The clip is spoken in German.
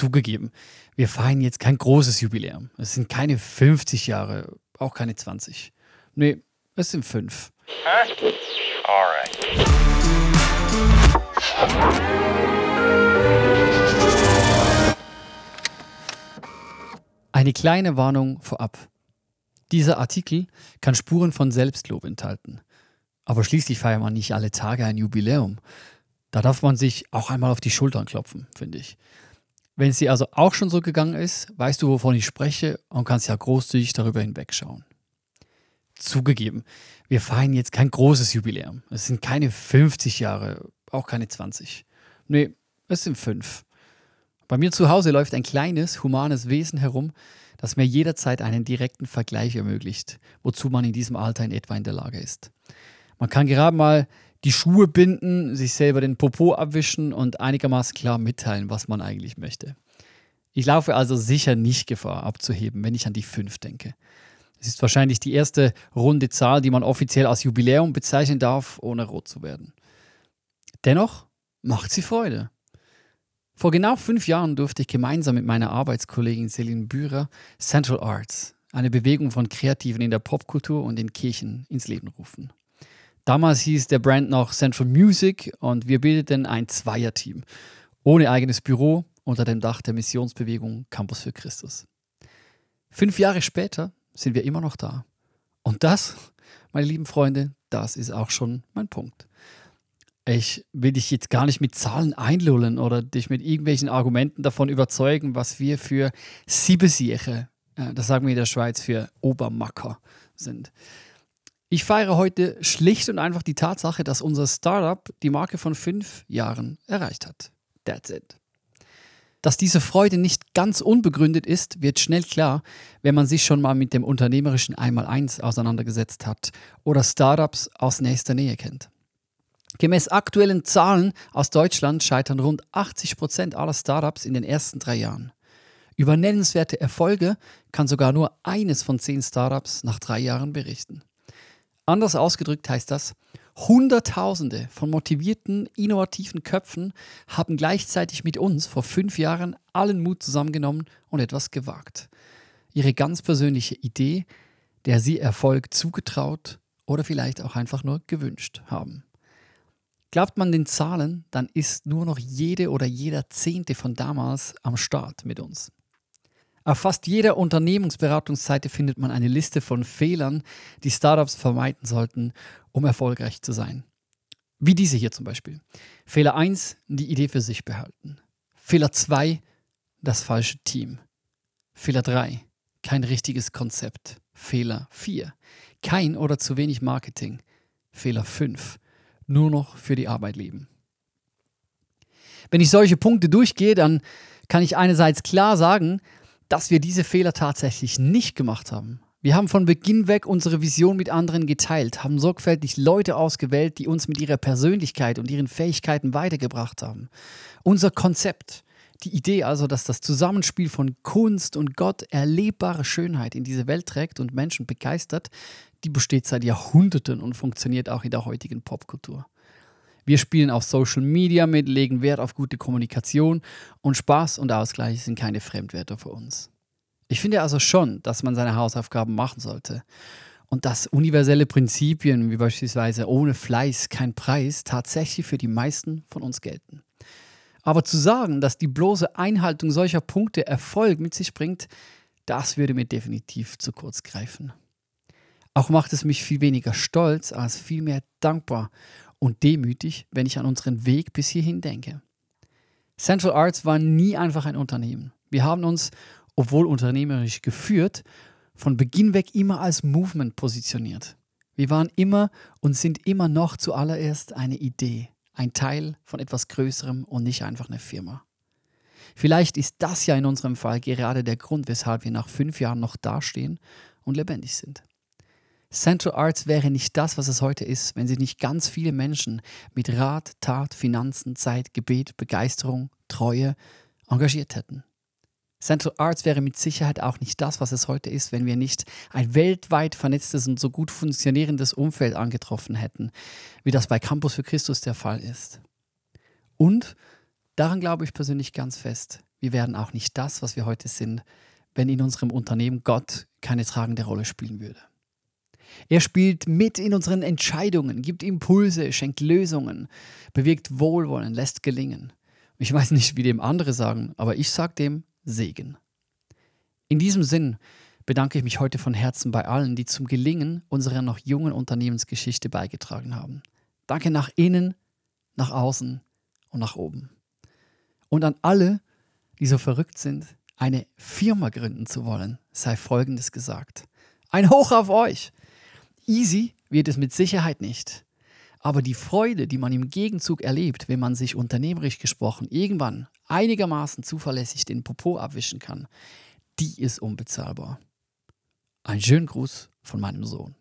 Zugegeben, wir feiern jetzt kein großes Jubiläum. Es sind keine 50 Jahre, auch keine 20. Nee, es sind fünf. Huh? Alright. Eine kleine Warnung vorab. Dieser Artikel kann Spuren von Selbstlob enthalten. Aber schließlich feiert man nicht alle Tage ein Jubiläum. Da darf man sich auch einmal auf die Schultern klopfen, finde ich. Wenn dir also auch schon so gegangen ist, weißt du, wovon ich spreche und kannst ja großzügig darüber hinwegschauen. Zugegeben, wir feiern jetzt kein großes Jubiläum. Es sind keine 50 Jahre, auch keine 20. Nee, es sind fünf. Bei mir zu Hause läuft ein kleines, humanes Wesen herum, das mir jederzeit einen direkten Vergleich ermöglicht, wozu man in diesem Alter in etwa in der Lage ist. Man kann gerade mal die Schuhe binden, sich selber den Popo abwischen und einigermaßen klar mitteilen, was man eigentlich möchte. Ich laufe also sicher nicht Gefahr abzuheben, wenn ich an die 5 denke. Es ist wahrscheinlich die erste runde Zahl, die man offiziell als Jubiläum bezeichnen darf, ohne rot zu werden. Dennoch macht sie Freude. Vor genau fünf Jahren durfte ich gemeinsam mit meiner Arbeitskollegin Celine Bührer Central Arts, eine Bewegung von Kreativen in der Popkultur und in Kirchen, ins Leben rufen. Damals hieß der Brand noch Central Music und wir bildeten ein Zweierteam, ohne eigenes Büro, unter dem Dach der Missionsbewegung Campus für Christus. Fünf Jahre später sind wir immer noch da. Und das, meine lieben Freunde, das ist auch schon mein Punkt. Ich will dich jetzt gar nicht mit Zahlen einlullen oder dich mit irgendwelchen Argumenten davon überzeugen, was wir für Siebesiere, äh, das sagen wir in der Schweiz für Obermacker sind. Ich feiere heute schlicht und einfach die Tatsache, dass unser Startup die Marke von fünf Jahren erreicht hat. That's it. Dass diese Freude nicht ganz unbegründet ist, wird schnell klar, wenn man sich schon mal mit dem unternehmerischen Einmaleins auseinandergesetzt hat oder Startups aus nächster Nähe kennt. Gemäß aktuellen Zahlen aus Deutschland scheitern rund 80 Prozent aller Startups in den ersten drei Jahren. Über nennenswerte Erfolge kann sogar nur eines von zehn Startups nach drei Jahren berichten. Anders ausgedrückt heißt das, Hunderttausende von motivierten, innovativen Köpfen haben gleichzeitig mit uns vor fünf Jahren allen Mut zusammengenommen und etwas gewagt. Ihre ganz persönliche Idee, der sie Erfolg zugetraut oder vielleicht auch einfach nur gewünscht haben. Glaubt man den Zahlen, dann ist nur noch jede oder jeder Zehnte von damals am Start mit uns. Auf fast jeder Unternehmensberatungsseite findet man eine Liste von Fehlern, die Startups vermeiden sollten, um erfolgreich zu sein. Wie diese hier zum Beispiel. Fehler 1, die Idee für sich behalten. Fehler 2, das falsche Team. Fehler 3, kein richtiges Konzept. Fehler 4, kein oder zu wenig Marketing. Fehler 5, nur noch für die Arbeit leben. Wenn ich solche Punkte durchgehe, dann kann ich einerseits klar sagen, dass wir diese Fehler tatsächlich nicht gemacht haben. Wir haben von Beginn weg unsere Vision mit anderen geteilt, haben sorgfältig Leute ausgewählt, die uns mit ihrer Persönlichkeit und ihren Fähigkeiten weitergebracht haben. Unser Konzept, die Idee also, dass das Zusammenspiel von Kunst und Gott erlebbare Schönheit in diese Welt trägt und Menschen begeistert, die besteht seit Jahrhunderten und funktioniert auch in der heutigen Popkultur. Wir spielen auf Social Media mit, legen Wert auf gute Kommunikation und Spaß und Ausgleich sind keine Fremdwörter für uns. Ich finde also schon, dass man seine Hausaufgaben machen sollte und dass universelle Prinzipien wie beispielsweise ohne Fleiß kein Preis tatsächlich für die meisten von uns gelten. Aber zu sagen, dass die bloße Einhaltung solcher Punkte Erfolg mit sich bringt, das würde mir definitiv zu kurz greifen. Auch macht es mich viel weniger stolz als vielmehr dankbar und demütig, wenn ich an unseren Weg bis hierhin denke. Central Arts war nie einfach ein Unternehmen. Wir haben uns, obwohl unternehmerisch geführt, von Beginn weg immer als Movement positioniert. Wir waren immer und sind immer noch zuallererst eine Idee, ein Teil von etwas Größerem und nicht einfach eine Firma. Vielleicht ist das ja in unserem Fall gerade der Grund, weshalb wir nach fünf Jahren noch dastehen und lebendig sind. Central Arts wäre nicht das, was es heute ist, wenn sich nicht ganz viele Menschen mit Rat, Tat, Finanzen, Zeit, Gebet, Begeisterung, Treue engagiert hätten. Central Arts wäre mit Sicherheit auch nicht das, was es heute ist, wenn wir nicht ein weltweit vernetztes und so gut funktionierendes Umfeld angetroffen hätten, wie das bei Campus für Christus der Fall ist. Und, daran glaube ich persönlich ganz fest, wir wären auch nicht das, was wir heute sind, wenn in unserem Unternehmen Gott keine tragende Rolle spielen würde. Er spielt mit in unseren Entscheidungen, gibt Impulse, schenkt Lösungen, bewirkt Wohlwollen, lässt gelingen. Ich weiß nicht, wie dem andere sagen, aber ich sage dem Segen. In diesem Sinn bedanke ich mich heute von Herzen bei allen, die zum Gelingen unserer noch jungen Unternehmensgeschichte beigetragen haben. Danke nach innen, nach außen und nach oben. Und an alle, die so verrückt sind, eine Firma gründen zu wollen, sei Folgendes gesagt. Ein Hoch auf euch! Easy wird es mit Sicherheit nicht. Aber die Freude, die man im Gegenzug erlebt, wenn man sich unternehmerisch gesprochen irgendwann einigermaßen zuverlässig den Popo abwischen kann, die ist unbezahlbar. Ein schönen Gruß von meinem Sohn.